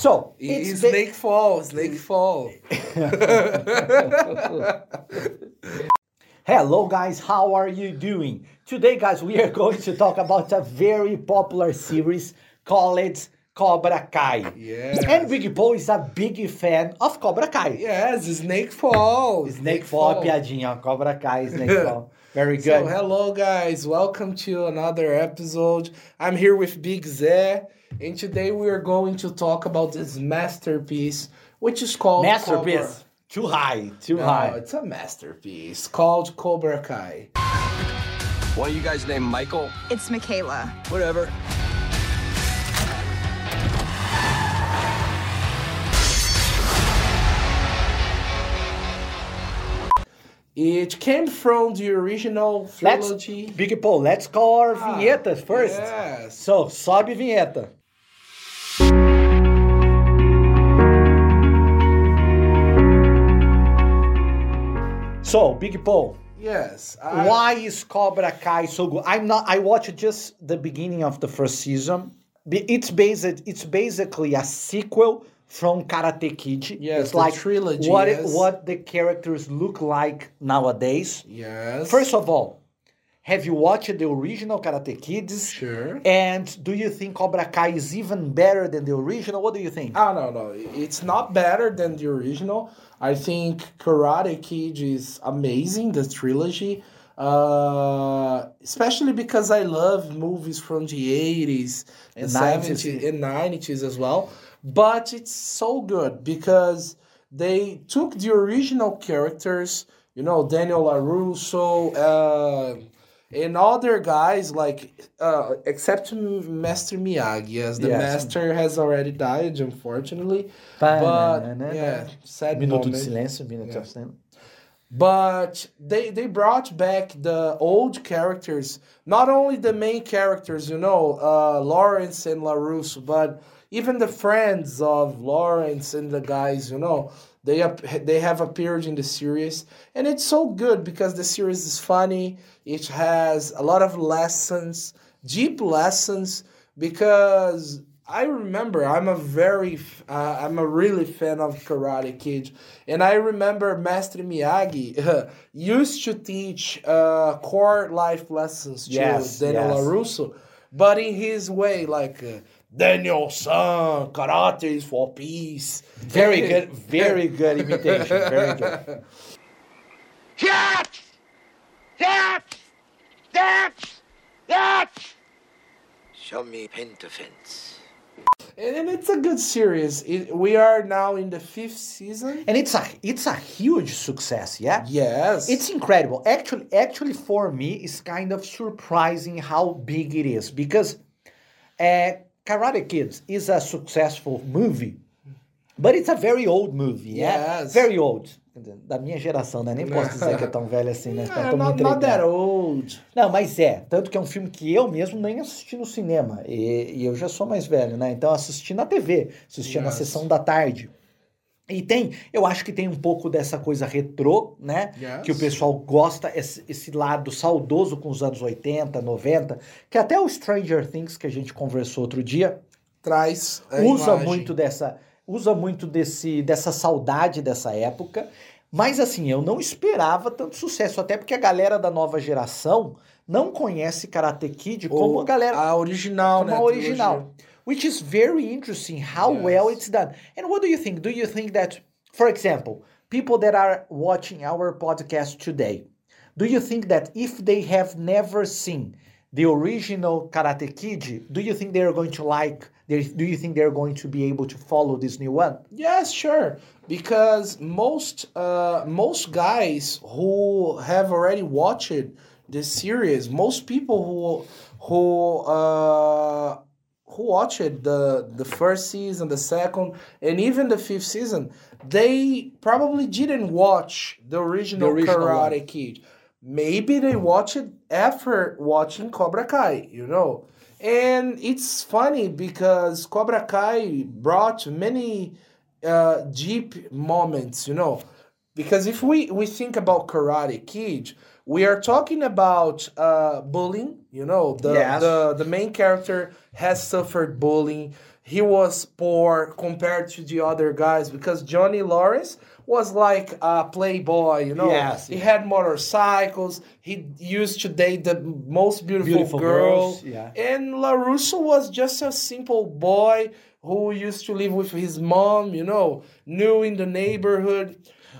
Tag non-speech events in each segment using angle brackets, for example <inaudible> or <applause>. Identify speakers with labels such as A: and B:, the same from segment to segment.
A: So
B: It's
A: it's ba-
B: Snake Fall, Snake <laughs> Fall.
A: Hello guys, how are you doing? Today guys, we are <laughs> going to talk about a very popular series called Cobra Kai.
B: Yes.
A: And Big Paul is a big fan of Cobra Kai.
B: yes, Snake Fall.
A: Snake Fall, piadinha, Cobra Kai, Snake <laughs> Fall. Very good.
B: So, hello guys, welcome to another episode. I'm here with Big Zé, and today we are going to talk about this masterpiece, which is called
A: Masterpiece.
B: Cobra.
A: Too high, too
B: No,
A: high.
B: it's a masterpiece called Cobra Kai.
C: Why you guys named Michael?
D: It's Michaela.
C: Whatever.
B: It came from the original
A: Let's,
B: trilogy.
A: Big Paul, let's call our
B: Ah,
A: vinhetas first.
B: Yes.
A: So, sobe vinheta. So, Big Paul,
B: Yes. I-
A: why is Cobra Kai so good? I'm not. I watched just the beginning of the first season. It's based. It's basically a sequel from Karate Kid.
B: Yes,
A: it's
B: the
A: like
B: trilogy,
A: What it-
B: yes.
A: what the characters look like nowadays.
B: Yes.
A: First of all, have you watched the original Karate Kids?
B: Sure.
A: And do you think Cobra Kai is even better than the original? What do you think?
B: Oh no no, it's not better than the original. I think Karate Kid is amazing, the trilogy. Uh, especially because I love movies from the 80s and
A: And
B: 70s and 90s as well. But it's so good because they took the original characters, you know, Daniel LaRusso, uh, and other guys like uh, except Master Miyagi, yes, the
A: Yes.
B: master has already died, unfortunately. But yeah, sad
A: Minuto de silêncio, minuto
B: Yeah.
A: of silêncio.
B: But they they brought back the old characters, not only the main characters, you know, uh, Lawrence and LaRusso, but even the friends of Lawrence and the guys, you know, they ap- they have appeared in the series, and it's so good because the series is funny. It has a lot of lessons, deep lessons, because I remember I'm a very uh, I'm a really fan of Karate Kid, and I remember Master Miyagi <laughs> used to teach uh, core life lessons to
A: Yes,
B: Daniel
A: yes.
B: LaRusso, but in his way, like uh, Daniel-san, karate is for peace.
A: Very good, very good imitation. Very good. <laughs>
E: Yes! Yes! Yes! Yes! Show me Pentafence.
B: and it's a good series. It, we are now in the fifth season.
A: And it's a it's a huge success, yeah?
B: Yes,
A: It's incredible. Actually, actually, for me, it's kind of surprising how big it is because uh, Karate Kids is a successful movie, but it's a very old movie. Yeah?
B: Yes.
A: Very old. Da minha geração, né? Nem <laughs> posso dizer que é tão velho assim, né? Tô me
B: not, not that old.
A: Não, mas é. Tanto que é um filme que eu mesmo nem assisti no cinema. E, e eu já sou mais velho, né? Então assisti na TV, assisti na
B: Yes.
A: sessão da tarde. E tem, eu acho que tem um pouco dessa coisa retrô, né?
B: Yes.
A: Que o pessoal gosta, esse, esse lado saudoso com os anos 80, 90, que até o Stranger Things que a gente conversou outro dia,
B: Traz
A: usa
B: imagem.
A: muito dessa usa muito desse dessa saudade dessa época mas assim eu não esperava tanto sucesso até porque a galera da nova geração não conhece Karate Kid como
B: Ou
A: a galera
B: a original,
A: como
B: né?
A: a original which is very interesting how
B: Yes.
A: well it's done and what do you think do you think that for example people that are watching our podcast today do you think that if they have never seen the original Karate Kid, do you think they're going to like? they- Do you think they're going to be able to follow this new one?
B: Yes, sure. Because most uh, most guys who have already watched this series, most people who who uh, who watched the the first season, the second, and even the fifth season, they probably didn't watch the original,
A: The original
B: Karate Kid. Maybe they watched it after watching Cobra Kai, you know. And it's funny because Cobra Kai brought many uh, deep moments, you know. Because if we, we think about Karate Kid, we are talking about uh, bullying, you know. The,
A: Yes.
B: the, the main character has suffered bullying. he was poor compared to the other guys because Johnny Lawrence was like a playboy, you know.
A: Yes,
B: he
A: yeah.
B: had motorcycles. He used to date the most beautiful,
A: Beautiful
B: girl.
A: girls, yeah.
B: And LaRusso was just a simple boy who used to live with his mom, you know, new in the neighborhood.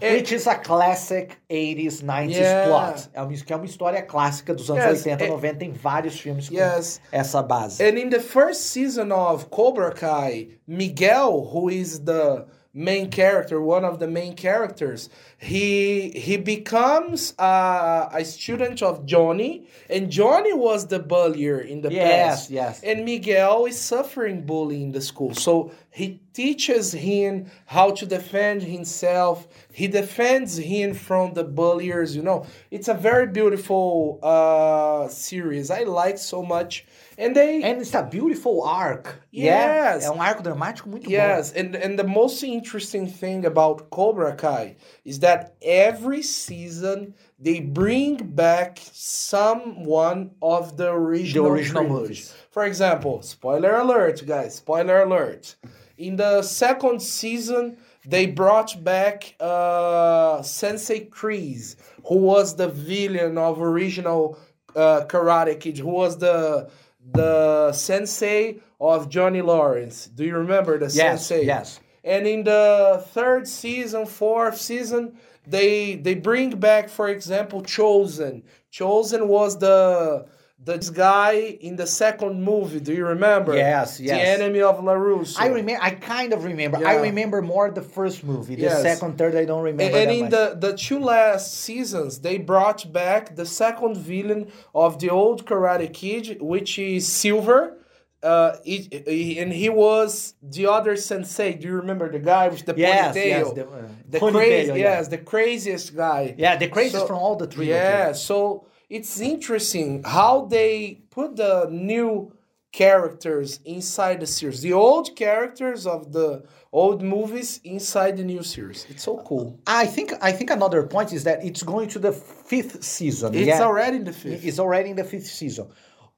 B: And-
A: Which is a classic 80s, 90s
B: Yeah.
A: plot. É uma, que é uma história clássica dos anos
B: Yes,
A: 80,
B: and-
A: 90. Tem vários filmes com
B: Yes.
A: essa base.
B: And in the first season of Cobra Kai, Miguel, who is the main character, one of the main characters, he he becomes a, a student of Johnny, and Johnny was the bullier in the
A: Yes,
B: past.
A: yes.
B: And Miguel is suffering bullying in the school, so he teaches him how to defend himself. He defends him from the bulliers. You know, it's a very beautiful uh, series. I like so much, and they
A: And it's a beautiful arc.
B: Yes.
A: Yeah? É um arco dramático muito bom.
B: Yes, and and the most interesting thing about Cobra Kai is that every season they bring back someone of the original,
A: the
B: original
A: movies.
B: For example, spoiler alert, guys, spoiler alert. In the second season, they brought back uh, Sensei Kreese, who was the villain of original uh, Karate Kid, who was the the sensei of Johnny Lawrence. Do you remember the
A: Yes,
B: sensei?
A: yes.
B: And in the third season, fourth season, they they bring back, for example, Chozen. Chozen was the this guy in the second movie. Do you remember?
A: Yes, yes.
B: The enemy of LaRusso.
A: I remember. I kind of remember. I remember more the first movie. The
B: Yes.
A: second, third, I don't remember.
B: And, in
A: much.
B: the, the two last seasons, they brought back the second villain of the old Karate Kid, which is Silver. Uh, it, he- and he was the other sensei. Do you remember the guy with the
A: Yes,
B: ponytail?
A: yes, the, uh,
B: the
A: ponytail,
B: crazy,
A: yeah.
B: yes, the craziest guy.
A: yeah, the craziest
B: So-
A: from all the three.
B: Yeah, so it's interesting how they put the new characters inside the series. The old characters of the old movies inside the new series. It's so cool.
A: I think. I think another point is that it's going to the fifth season.
B: It's
A: yeah?
B: already in the fifth.
A: It's already in the fifth season.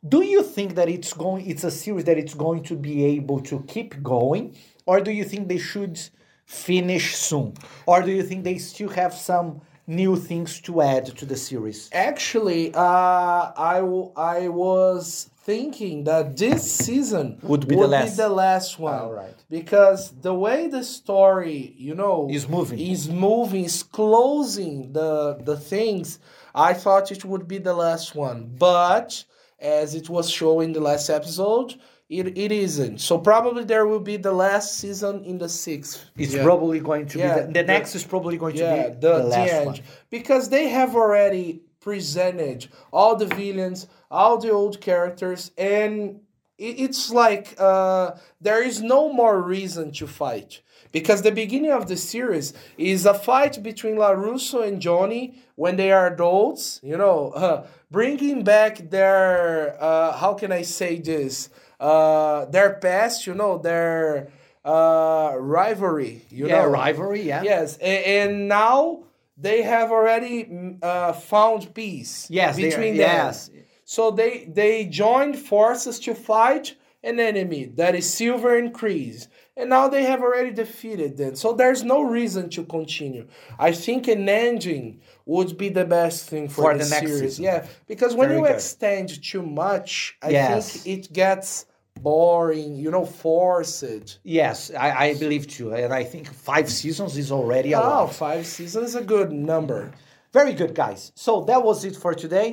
A: Do you think that it's going? It's a series that it's going to be able to keep going, or do you think they should finish soon, or do you think they still have some new things to add to the series?
B: Actually, uh, I, I was thinking that this season
A: Would be the last.
B: the last one.
A: Alright.
B: Because the way the story, you know,
A: Is moving.
B: is moving, is closing the the things. I thought it would be the last one, but as it was shown in the last episode, it, it isn't. So probably there will be the last season in the sixth.
A: It's
B: Yeah.
A: probably going to
B: Yeah,
A: be the, the
B: the-
A: next is probably going to be
B: the,
A: the, last
B: end.
A: one.
B: Because they have already presented all the villains, all the old characters, and it's like uh, there is no more reason to fight. Because the beginning of the series is a fight between LaRusso and Johnny when they are adults, you know, uh, bringing back their, uh, how can I say this, uh, their past, you know, their uh, rivalry, you
A: yeah,
B: know.
A: rivalry. Yeah.
B: Yes, and, and now they have already uh, found peace.
A: Yes,
B: between them.
A: yes.
B: So they they joined forces to fight an enemy that is Silver and Kreese, and now they have already defeated them. So there's no reason to continue. I think an ending would be the best thing for,
A: For
B: the,
A: the next
B: series.
A: season.
B: Yeah, because when
A: Very
B: you
A: good.
B: extend too much, I
A: Yes.
B: think it gets boring. You know, forced.
A: Yes, I, I believe too, and I think five seasons is already a
B: Oh,
A: lot.
B: five seasons is a good number.
A: Very good, guys. So that was it for today.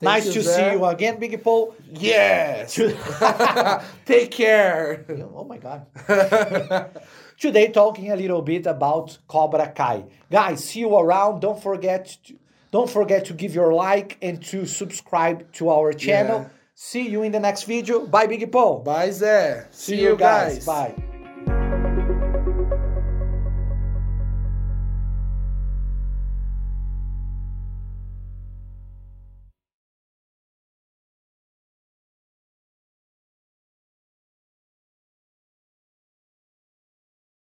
A: Nice to
B: Zé.
A: see you again, Biggie Paul.
B: Yes. <laughs> Take care.
A: Oh my god. <laughs> Today talking a little bit about Cobra Kai. Guys, see you around. Don't forget to, don't forget to give your like and to subscribe to our channel.
B: Yeah.
A: See you in the next video. Bye Biggie Paul.
B: Bye, Zé. See,
A: See you guys. Bye.